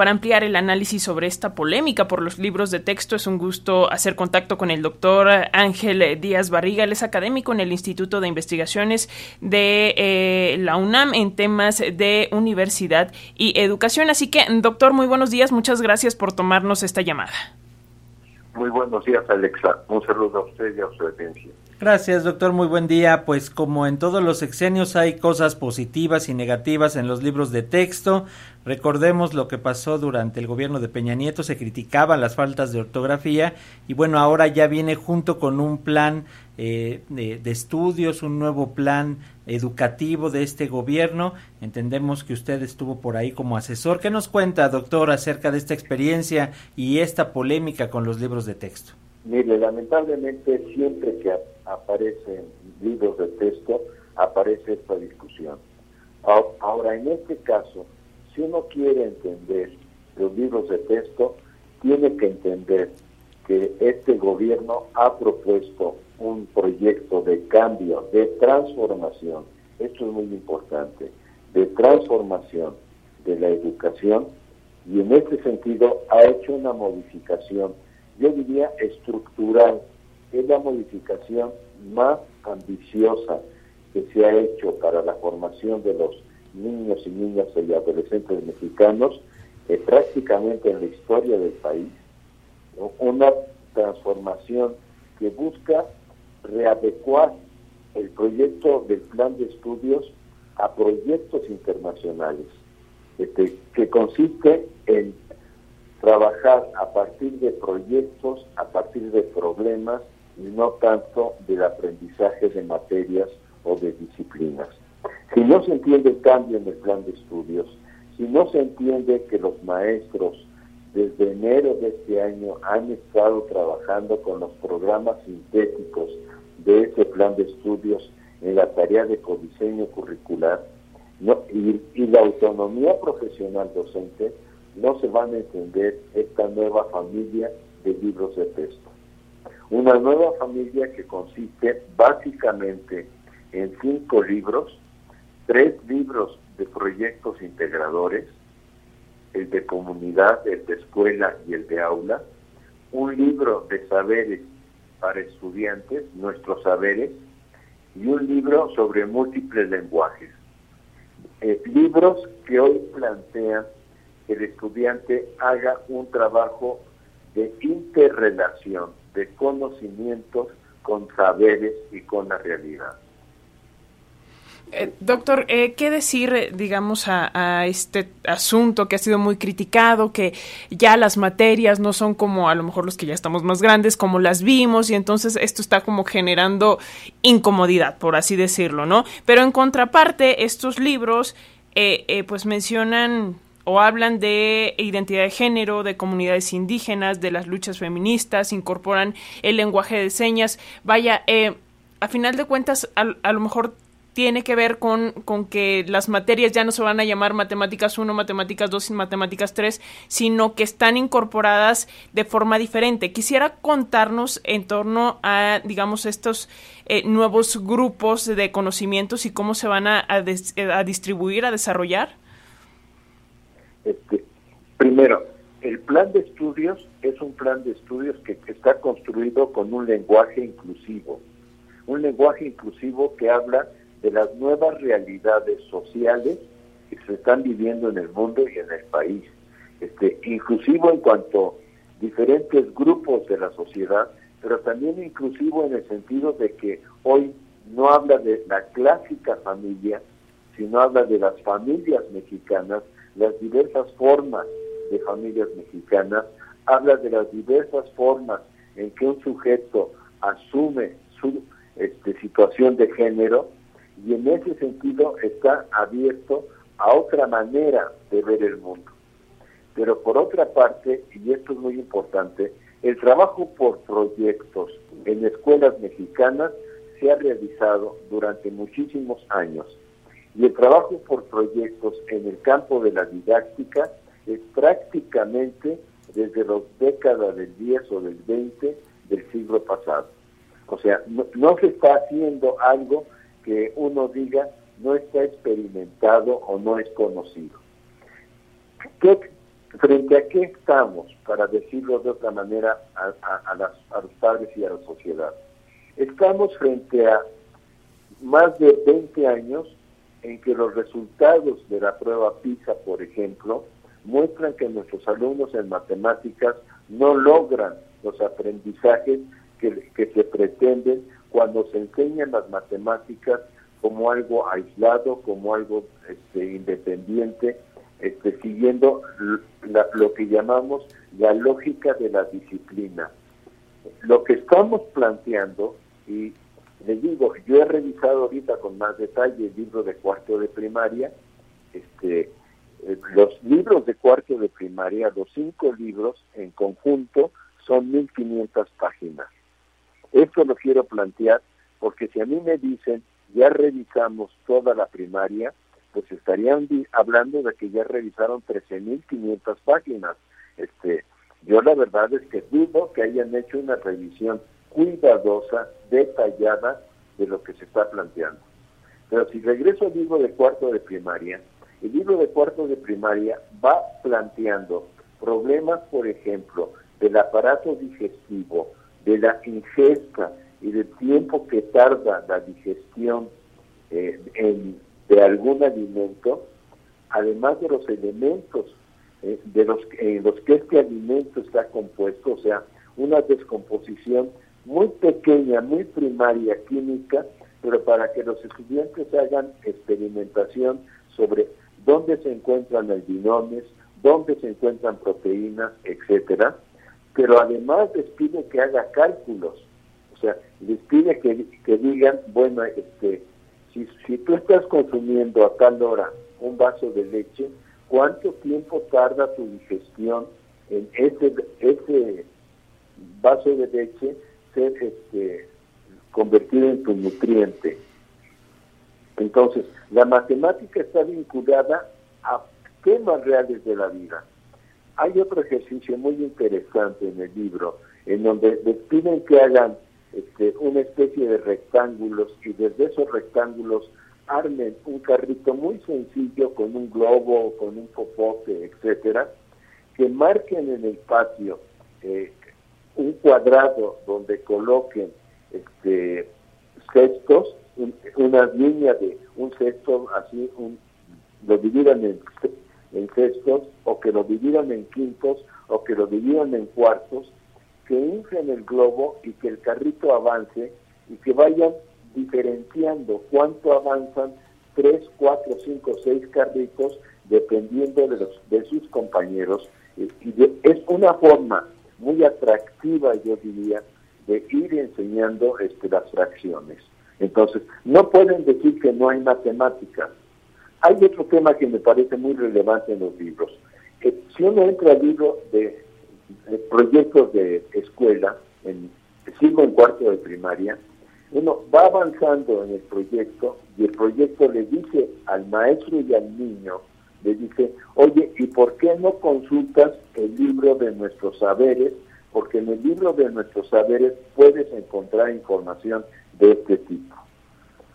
para ampliar el análisis sobre esta polémica por los libros de texto. Es un gusto hacer contacto con el doctor Ángel Díaz Barriga. Él es académico en el Instituto de Investigaciones de eh, la UNAM en temas de universidad y educación. Así que, doctor, muy buenos días. Muchas gracias por tomarnos esta llamada. Muy buenos días, Alexa. Un saludo a usted y a su audiencia. Gracias, doctor. Muy buen día. Pues como en todos los sexenios hay cosas positivas y negativas en los libros de texto. Recordemos lo que pasó durante el gobierno de Peña Nieto, se criticaban las faltas de ortografía y bueno, ahora ya viene junto con un plan eh, de, estudios, un nuevo plan educativo de este gobierno. Entendemos que usted estuvo por ahí como asesor. ¿Qué nos cuenta, doctor, acerca de esta experiencia y esta polémica con los libros de texto? Mire, lamentablemente siempre que aparecen libros de texto, aparece esta discusión. Ahora, en este caso, si uno quiere entender los libros de texto, tiene que entender que este gobierno ha propuesto un proyecto de cambio, de transformación, esto es muy importante, de transformación de la educación y en este sentido ha hecho una modificación yo diría estructural, es la modificación más ambiciosa que se ha hecho para la formación de los niños y niñas y adolescentes mexicanos eh, prácticamente en la historia del país, una transformación que busca readecuar el proyecto del plan de estudios a proyectos internacionales, este, que consiste en trabajar a partir de proyectos, a partir de problemas y no tanto del aprendizaje de materias o de disciplinas. Si no se entiende el cambio en el plan de estudios, si no se entiende que los maestros desde enero de este año han estado trabajando con los programas sintéticos de ese plan de estudios en la tarea de codiseño curricular y, y la autonomía profesional docente, no se van a entender esta nueva familia de libros de texto. Una nueva familia que consiste básicamente en cinco libros, tres libros de proyectos integradores, el de comunidad, el de escuela y el de aula, un libro de saberes para estudiantes, nuestros saberes, y un libro sobre múltiples lenguajes. Eh, libros que hoy plantean el estudiante haga un trabajo de interrelación, de conocimientos con saberes y con la realidad. Eh, doctor, eh, ¿qué decir, eh, digamos, a, este asunto que ha sido muy criticado, que ya las materias no son como a lo mejor los que ya estamos más grandes, como las vimos, y entonces esto está como generando incomodidad, por así decirlo, ¿no? Pero en contraparte, estos libros, pues mencionan o hablan de identidad de género, de comunidades indígenas, de las luchas feministas, incorporan el lenguaje de señas. Vaya, eh, a final de cuentas, a, lo mejor tiene que ver con, con, que las materias ya no se van a llamar matemáticas 1, matemáticas 2 y matemáticas 3, sino que están incorporadas de forma diferente. Quisiera contarnos en torno a, digamos, estos eh, nuevos grupos de conocimientos y cómo se van a, a distribuir, a desarrollar. Este, primero, el plan de estudios es un plan de estudios que, está construido con un lenguaje inclusivo, un lenguaje inclusivo que habla de las nuevas realidades sociales que se están viviendo en el mundo y en el país. Este, inclusivo en cuanto a diferentes grupos de la sociedad, pero también inclusivo en el sentido de que hoy no habla de la clásica familia, sino habla de las familias mexicanas las diversas formas de familias mexicanas, habla de las diversas formas en que un sujeto asume su este, situación de género y en ese sentido está abierto a otra manera de ver el mundo. Pero por otra parte, y esto es muy importante, el trabajo por proyectos en escuelas mexicanas se ha realizado durante muchísimos años y el trabajo por proyectos en el campo de la didáctica es prácticamente desde las décadas del 10 o del 20 del siglo pasado. O sea, no, se está haciendo algo que uno diga no está experimentado o no es conocido. ¿Qué, ¿frente a qué estamos, para decirlo de otra manera, a, a los padres y a la sociedad? Estamos frente a más de 20 años en que los resultados de la prueba PISA, por ejemplo, muestran que nuestros alumnos en matemáticas no logran los aprendizajes que, se pretenden cuando se enseñan las matemáticas como algo aislado, como algo este, independiente, este, siguiendo lo que llamamos la lógica de la disciplina. Lo que estamos planteando, y les digo, yo he revisado ahorita con más detalle el libro de cuarto de primaria, este, eh, los libros de cuarto de primaria, los cinco libros en conjunto, son 1500 páginas. Esto lo quiero plantear porque si a mí me dicen ya revisamos toda la primaria, pues estarían hablando de que ya revisaron 13.500 páginas. Este, yo la verdad es que dudo que hayan hecho una revisión cuidadosa, detallada de lo que se está planteando. Pero si regreso al libro de cuarto de primaria, el libro de cuarto de primaria va planteando problemas, por ejemplo, del aparato digestivo, de la ingesta y del tiempo que tarda la digestión eh, de algún alimento, además de los elementos eh, de en los que este alimento está compuesto, o sea, una descomposición muy pequeña, muy primaria química, pero para que los estudiantes hagan experimentación sobre dónde se encuentran albinones, dónde se encuentran proteínas, etcétera, pero además les pide que haga cálculos, o sea, les pide que, que digan, bueno, este, si, si tú estás consumiendo a tal hora un vaso de leche, ¿cuánto tiempo tarda tu digestión en ese, ese vaso de leche ser este, convertido en tu nutriente? Entonces, la matemática está vinculada a temas reales de la vida. Hay otro ejercicio muy interesante en el libro, en donde piden que hagan este, una especie de rectángulos y desde esos rectángulos armen un carrito muy sencillo con un globo, con un popote, etcétera, que marquen en el patio eh, un cuadrado donde coloquen este, cestos, una línea de un cesto así, un, lo dividan en en cestos o que lo dividan en quintos o que lo dividan en cuartos, que inflen el globo y que el carrito avance y que vayan diferenciando cuánto avanzan tres, cuatro, cinco, seis carritos dependiendo de, los, de sus compañeros. Y es una forma muy atractiva, yo diría, de ir enseñando este, las fracciones. Entonces, no pueden decir que no hay matemáticas, hay otro tema que me parece muy relevante en los libros. Si uno entra al libro de, proyectos de escuela, en, sigo en cuarto de primaria, uno va avanzando en el proyecto y el proyecto le dice al maestro y al niño, le dice, oye, ¿y por qué no consultas el libro de nuestros saberes? Porque en el libro de nuestros saberes puedes encontrar información de este tipo.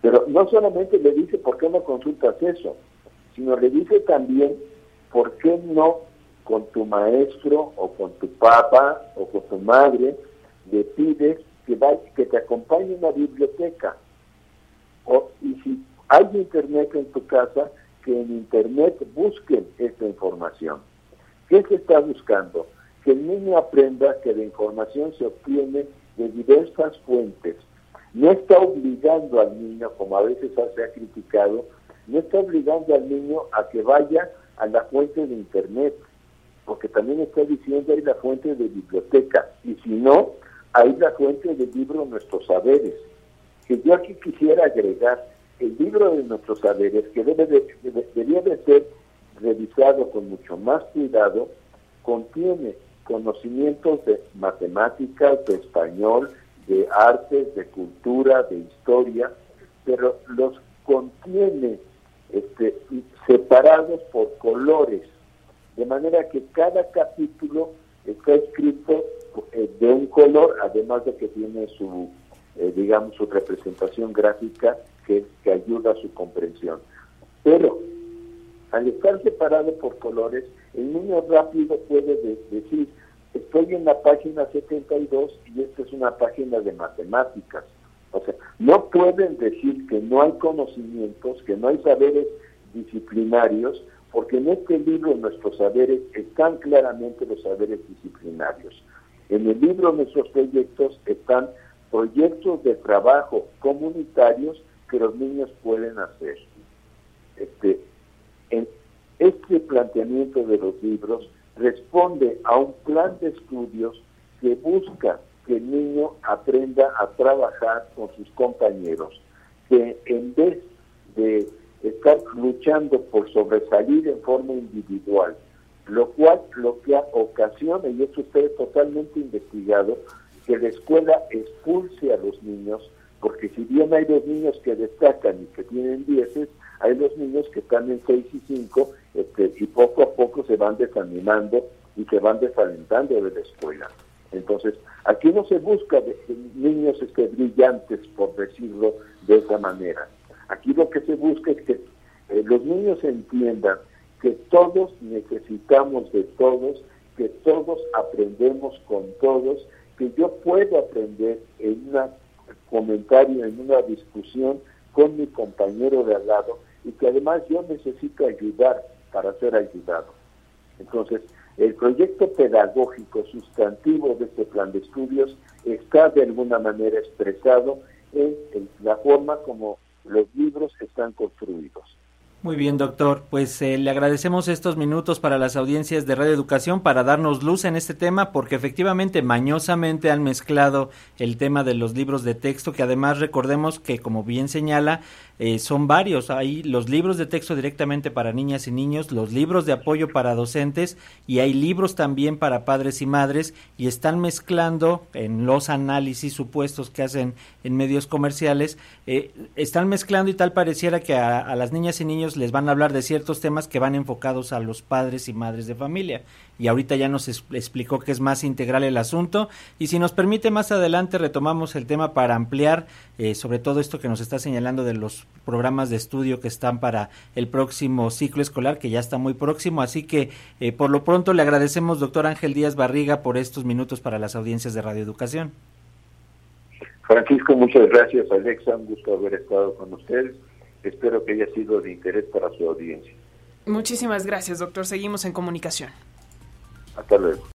Pero no solamente le dice por qué no consultas eso, sino le dice también por qué no con tu maestro o con tu papá o con tu madre le pides que, vaya, que te acompañe a una biblioteca. O, y si hay internet en tu casa, que en internet busquen esta información. ¿Qué se está buscando? Que el niño aprenda que la información se obtiene de diversas fuentes, no está obligando al niño, como a veces se ha criticado, no está obligando al niño a que vaya a la fuente de Internet, porque también está diciendo hay la fuente de biblioteca, y si no, hay la fuente del libro Nuestros Saberes. Que yo aquí quisiera agregar, el libro de Nuestros Saberes, que debe debería de ser revisado con mucho más cuidado, contiene conocimientos de matemáticas, de español, de artes, de cultura, de historia, pero los contiene este, separados por colores, de manera que cada capítulo está escrito eh, de un color, además de que tiene su, eh, digamos, su representación gráfica que, que ayuda a su comprensión. Pero al estar separado por colores, el niño rápido puede decir, estoy en la página 72 y esta es una página de matemáticas. O sea, no pueden decir que no hay conocimientos, que no hay saberes disciplinarios, porque en este libro nuestros saberes están claramente los saberes disciplinarios. En el libro nuestros proyectos están proyectos de trabajo comunitarios que los niños pueden hacer. Este, este planteamiento de los libros responde a un plan de estudios que busca que el niño aprenda a trabajar con sus compañeros, que en vez de estar luchando por sobresalir en forma individual, lo cual lo que ocasiona, y esto está totalmente investigado, que la escuela expulse a los niños, porque si bien hay los niños que destacan y que tienen dieces, hay los niños que están en 6 y 5 este, y poco a poco se van desanimando y se van desalentando de la escuela. Entonces, aquí no se busca de, niños este, brillantes, por decirlo de esa manera. Aquí lo que se busca es que eh, los niños entiendan que todos necesitamos de todos, que todos aprendemos con todos, que yo puedo aprender en un comentario, en una discusión con mi compañero de al lado y que además yo necesito ayudar para ser ayudado. Entonces, el proyecto pedagógico sustantivo de este plan de estudios está de alguna manera expresado en, la forma como los libros están construidos. Muy bien, doctor. Pues eh, le agradecemos estos minutos para las audiencias de Radio Educación para darnos luz en este tema, porque efectivamente mañosamente han mezclado el tema de los libros de texto, que además recordemos que, como bien señala, eh, son varios. Hay los libros de texto directamente para niñas y niños, los libros de apoyo para docentes y hay libros también para padres y madres y están mezclando en los análisis supuestos que hacen en medios comerciales, eh, están mezclando y tal pareciera que a, las niñas y niños les van a hablar de ciertos temas que van enfocados a los padres y madres de familia. Y ahorita ya nos explicó que es más integral el asunto y si nos permite más adelante retomamos el tema para ampliar eh, sobre todo esto que nos está señalando de los programas de estudio que están para el próximo ciclo escolar, que ya está muy próximo. Así que, eh, por lo pronto, le agradecemos, doctor Ángel Díaz Barriga, por estos minutos para las audiencias de Radio Educación. Francisco, muchas gracias, Alexa. Un gusto haber estado con ustedes. Espero que haya sido de interés para su audiencia. Muchísimas gracias, doctor. Seguimos en comunicación. Hasta luego.